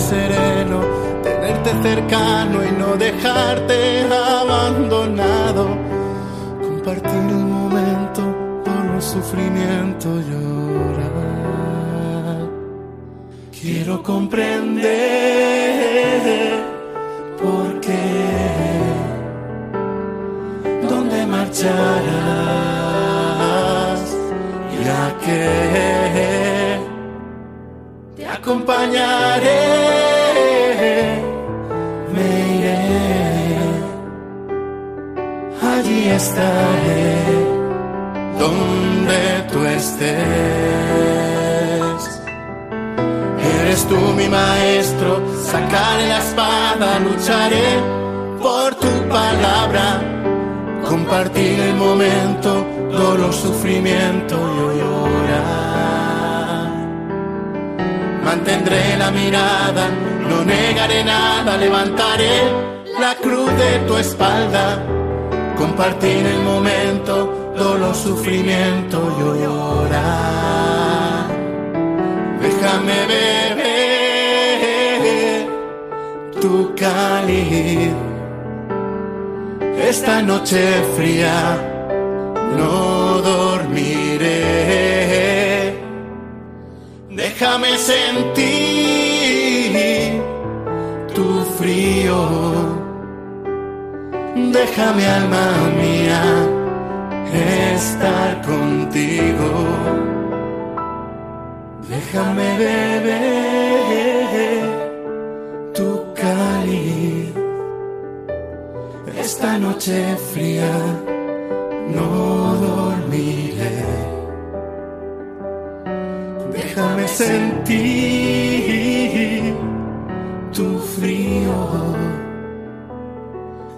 sereno, tenerte cercano y no dejarte abandonado, compartir un momento por un sufrimiento llorar. Quiero comprender por qué, dónde marcharás y a qué acompañaré, me iré, allí estaré, donde tú estés. Eres tú mi maestro, sacaré la espada, lucharé por tu palabra, compartir el momento, dolor, sufrimiento, yo llorar mantendré la mirada, no negaré nada, levantaré la cruz de tu espalda, compartir el momento, dolor, sufrimiento yo llorar. Déjame beber tu cáliz esta noche fría. No déjame sentir tu frío. Déjame, alma mía, estar contigo. Déjame beber tu cáliz. Esta noche fría no dormiré. sentí tu frío.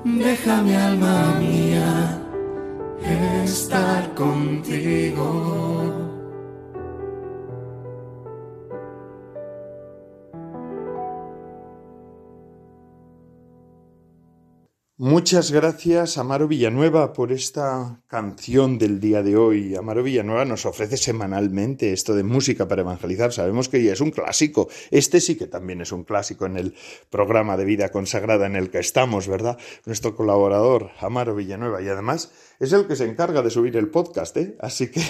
Déjame, alma mía, estar contigo. Muchas gracias, Amaro Villanueva, por esta canción del día de hoy. Amaro Villanueva nos ofrece semanalmente esto de música para evangelizar. Sabemos que ya es un clásico. Este sí que también es un clásico en el programa de vida consagrada en el que estamos, ¿verdad? Nuestro colaborador, Amaro Villanueva, y además es el que se encarga de subir el podcast, ¿eh? Así que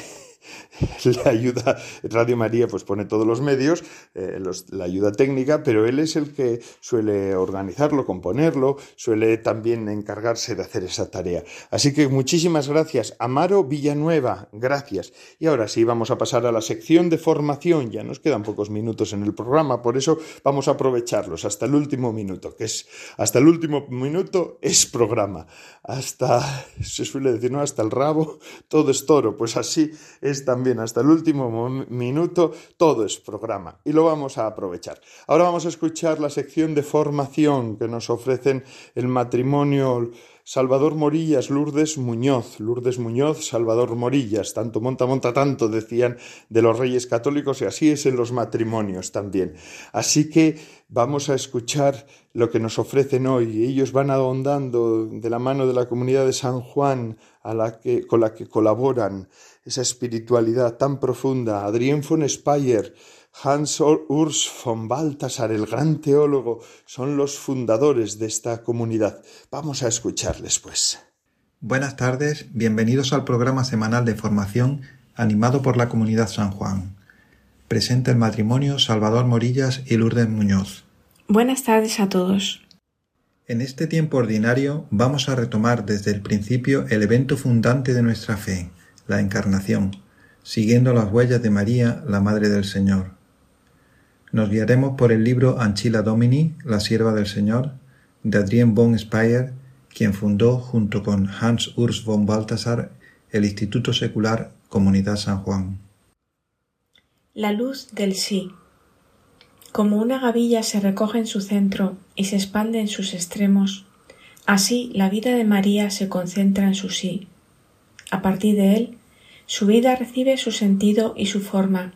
[laughs] le ayuda, Radio María pues pone todos los medios, eh, la ayuda técnica, pero él es el que suele organizarlo, componerlo, suele también encargarse de hacer esa tarea. Así que muchísimas gracias. Amaro Villanueva, gracias. Y ahora sí, vamos a pasar a la sección de formación. Ya nos quedan pocos minutos en el programa, por eso vamos a aprovecharlos hasta el último minuto, que es hasta el último minuto es programa. Hasta, [laughs] se suele decir, ¿no? Hasta el rabo, todo es toro. Pues así es también hasta el último minuto, todo es programa y lo vamos a aprovechar. Ahora vamos a escuchar la sección de formación que nos ofrecen el matrimonio Salvador Morillas, Lourdes Muñoz, Lourdes Muñoz, Salvador Morillas, tanto monta, monta tanto, decían de los reyes católicos, y así es en los matrimonios también. Así que vamos a escuchar lo que nos ofrecen hoy. Ellos van ahondando de la mano de la comunidad de San Juan a la que, con la que colaboran esa espiritualidad tan profunda. Adrien von Speyer, Hans Urs von Balthasar, el gran teólogo, son los fundadores de esta comunidad. Vamos a escucharles, pues. Buenas tardes, bienvenidos al programa semanal de formación animado por la comunidad San Juan. Presenta el matrimonio Salvador Morillas y Lourdes Muñoz. Buenas tardes a todos. En este tiempo ordinario vamos a retomar desde el principio el evento fundante de nuestra fe, la Encarnación, siguiendo las huellas de María, la Madre del Señor. Nos guiaremos por el libro Anchila Domini, la sierva del Señor, de Adrien von Speyer, quien fundó, junto con Hans Urs von Balthasar, el Instituto Secular Comunidad San Juan. La luz del sí. Como una gavilla se recoge en su centro y se expande en sus extremos, así la vida de María se concentra en su sí, a partir de él, su vida recibe su sentido y su forma,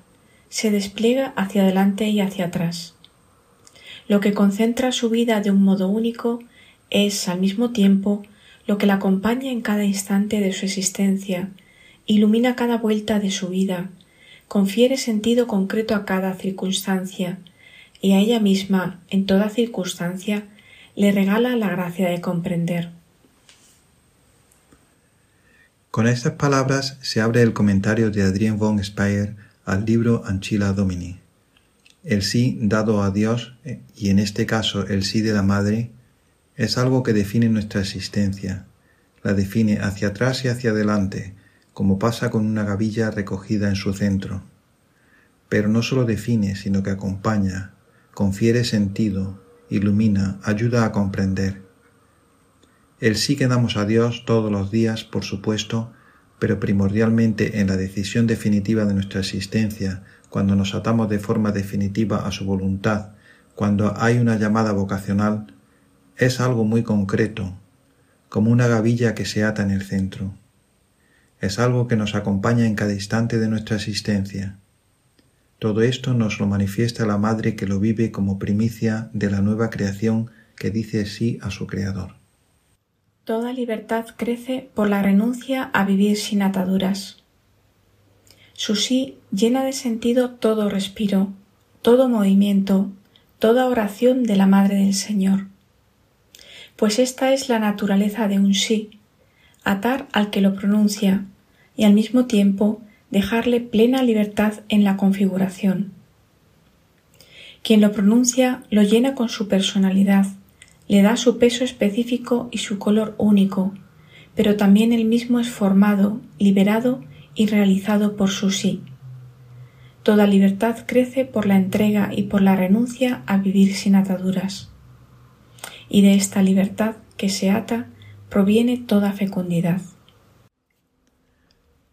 se despliega hacia adelante y hacia atrás. Lo que concentra su vida de un modo único es, al mismo tiempo, lo que la acompaña en cada instante de su existencia, ilumina cada vuelta de su vida, confiere sentido concreto a cada circunstancia, y a ella misma, en toda circunstancia, le regala la gracia de comprender. Con estas palabras se abre el comentario de Adrien von Speyer al libro Anchila Domini. El sí dado a Dios, y en este caso el sí de la Madre, es algo que define nuestra existencia, la define hacia atrás y hacia adelante, como pasa con una gavilla recogida en su centro. Pero no solo define, sino que acompaña, confiere sentido, ilumina, ayuda a comprender. El sí que damos a Dios todos los días, por supuesto, pero primordialmente en la decisión definitiva de nuestra existencia, cuando nos atamos de forma definitiva a su voluntad, cuando hay una llamada vocacional, es algo muy concreto, como una gavilla que se ata en el centro. Es algo que nos acompaña en cada instante de nuestra existencia. Todo esto nos lo manifiesta la Madre que lo vive como primicia de la nueva creación que dice sí a su Creador. Toda libertad crece por la renuncia a vivir sin ataduras. Su sí llena de sentido todo respiro, todo movimiento, toda oración de la Madre del Señor. Pues esta es la naturaleza de un sí, atar al que lo pronuncia y al mismo tiempo dejarle plena libertad en la configuración. Quien lo pronuncia lo llena con su personalidad, le da su peso específico y su color único, pero también él mismo es formado, liberado y realizado por su sí. Toda libertad crece por la entrega y por la renuncia a vivir sin ataduras. Y de esta libertad que se ata proviene toda fecundidad.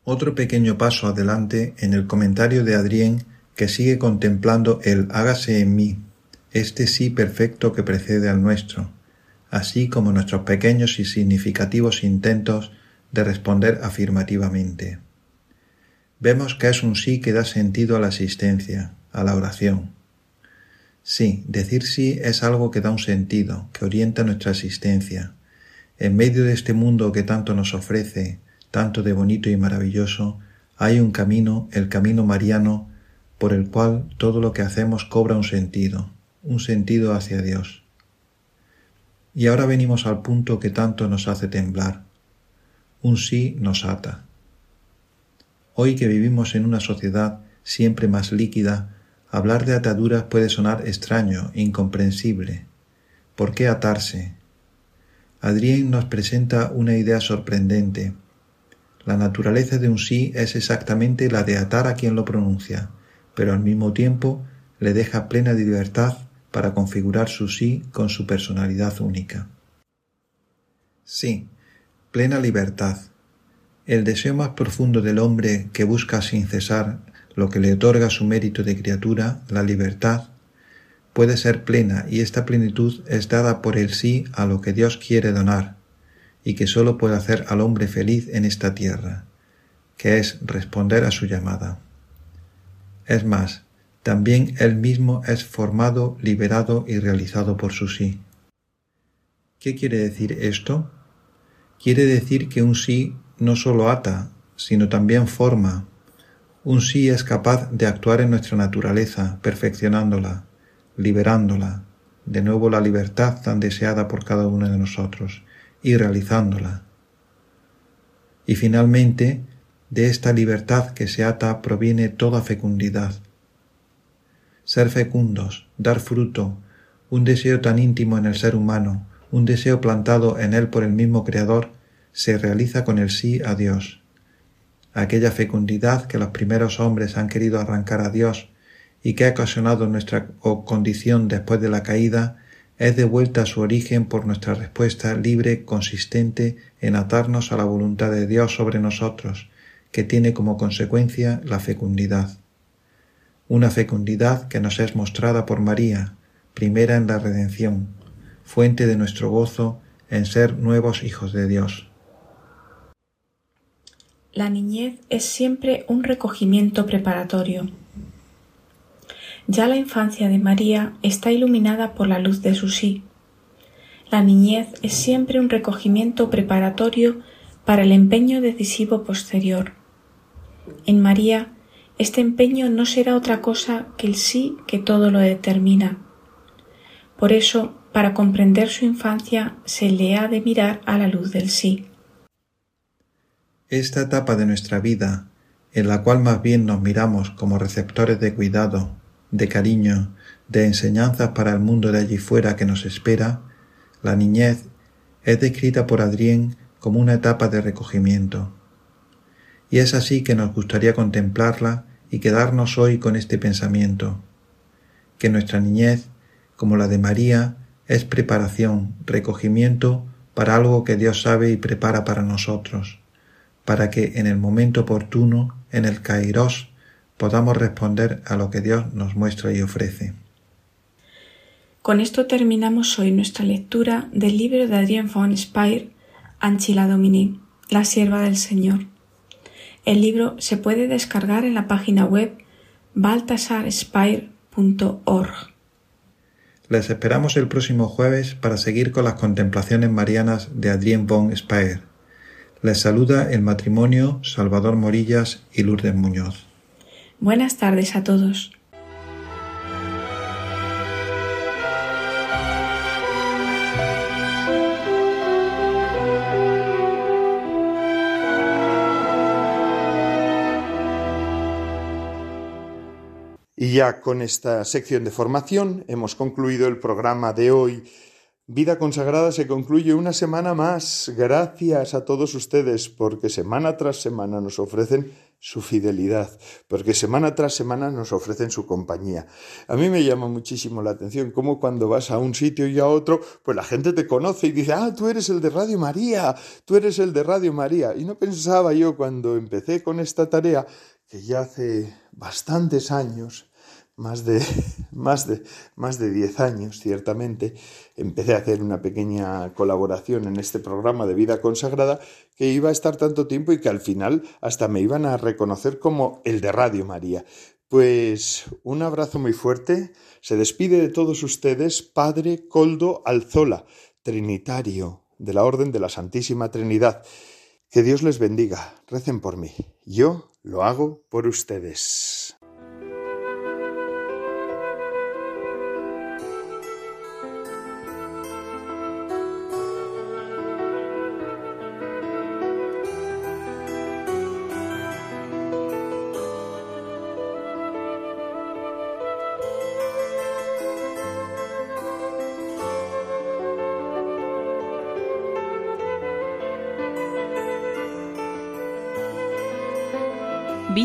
Otro pequeño paso adelante en el comentario de Adrien que sigue contemplando el hágase en mí este sí perfecto que precede al nuestro, así como nuestros pequeños y significativos intentos de responder afirmativamente. Vemos que es un sí que da sentido a la existencia, a la oración. Sí, decir sí es algo que da un sentido, que orienta nuestra existencia. En medio de este mundo que tanto nos ofrece, tanto de bonito y maravilloso, hay un camino, el camino mariano, por el cual todo lo que hacemos cobra un sentido, un sentido hacia Dios. Y ahora venimos al punto que tanto nos hace temblar. Un sí nos ata. Hoy que vivimos en una sociedad siempre más líquida, hablar de ataduras puede sonar extraño, incomprensible. ¿Por qué atarse? Adrien nos presenta una idea sorprendente. La naturaleza de un sí es exactamente la de atar a quien lo pronuncia, pero al mismo tiempo le deja plena libertad para configurar su sí con su personalidad única. Sí, plena libertad. El deseo más profundo del hombre que busca sin cesar lo que le otorga su mérito de criatura, la libertad, puede ser plena y esta plenitud es dada por el sí a lo que Dios quiere donar y que sólo puede hacer al hombre feliz en esta tierra, que es responder a su llamada. Es más, también él mismo es formado, liberado y realizado por su sí. ¿Qué quiere decir esto? Quiere decir que un sí no sólo ata, sino también forma. Un sí es capaz de actuar en nuestra naturaleza, perfeccionándola, liberándola, de nuevo la libertad tan deseada por cada uno de nosotros, y realizándola. Y finalmente, de esta libertad que se ata proviene toda fecundidad, ser fecundos, dar fruto, un deseo tan íntimo en el ser humano, un deseo plantado en él por el mismo Creador, se realiza con el sí a Dios. Aquella fecundidad que los primeros hombres han querido arrancar a Dios y que ha ocasionado nuestra condición después de la caída, es devuelta a su origen por nuestra respuesta libre, consistente en atarnos a la voluntad de Dios sobre nosotros, que tiene como consecuencia la fecundidad una fecundidad que nos es mostrada por María, primera en la redención, fuente de nuestro gozo en ser nuevos hijos de Dios. La niñez es siempre un recogimiento preparatorio. Ya la infancia de María está iluminada por la luz de su sí. La niñez es siempre un recogimiento preparatorio para el empeño decisivo posterior. En María este empeño no será otra cosa que el sí que todo lo determina. Por eso, para comprender su infancia, se le ha de mirar a la luz del sí. Esta etapa de nuestra vida, en la cual más bien nos miramos como receptores de cuidado, de cariño, de enseñanzas para el mundo de allí fuera que nos espera, la niñez, es descrita por Adrien como una etapa de recogimiento y es así que nos gustaría contemplarla y quedarnos hoy con este pensamiento, que nuestra niñez, como la de María, es preparación, recogimiento para algo que Dios sabe y prepara para nosotros, para que en el momento oportuno, en el Kairos, podamos responder a lo que Dios nos muestra y ofrece. Con esto terminamos hoy nuestra lectura del libro de Adrien von Speyer, Anchila Dominique, la sierva del Señor. El libro se puede descargar en la página web baltasarspire.org. Les esperamos el próximo jueves para seguir con las contemplaciones marianas de Adrien von Speyer. Les saluda el matrimonio Salvador Morillas y Lourdes Muñoz. Buenas tardes a todos. Y ya con esta sección de formación hemos concluido el programa de hoy. Vida consagrada se concluye una semana más. Gracias a todos ustedes porque semana tras semana nos ofrecen su fidelidad, porque semana tras semana nos ofrecen su compañía. A mí me llama muchísimo la atención cómo cuando vas a un sitio y a otro, pues la gente te conoce y dice, ah, tú eres el de Radio María, tú eres el de Radio María. Y no pensaba yo cuando empecé con esta tarea que ya hace bastantes años [laughs] más de, más de, más de 10 años, ciertamente, empecé a hacer una pequeña colaboración en este programa de vida consagrada que iba a estar tanto tiempo y que al final hasta me iban a reconocer como el de Radio María. Pues un abrazo muy fuerte. Se despide de todos ustedes Padre Coldo Alzola, Trinitario de la Orden de la Santísima Trinidad. Que Dios les bendiga. Recen por mí. Yo lo hago por ustedes.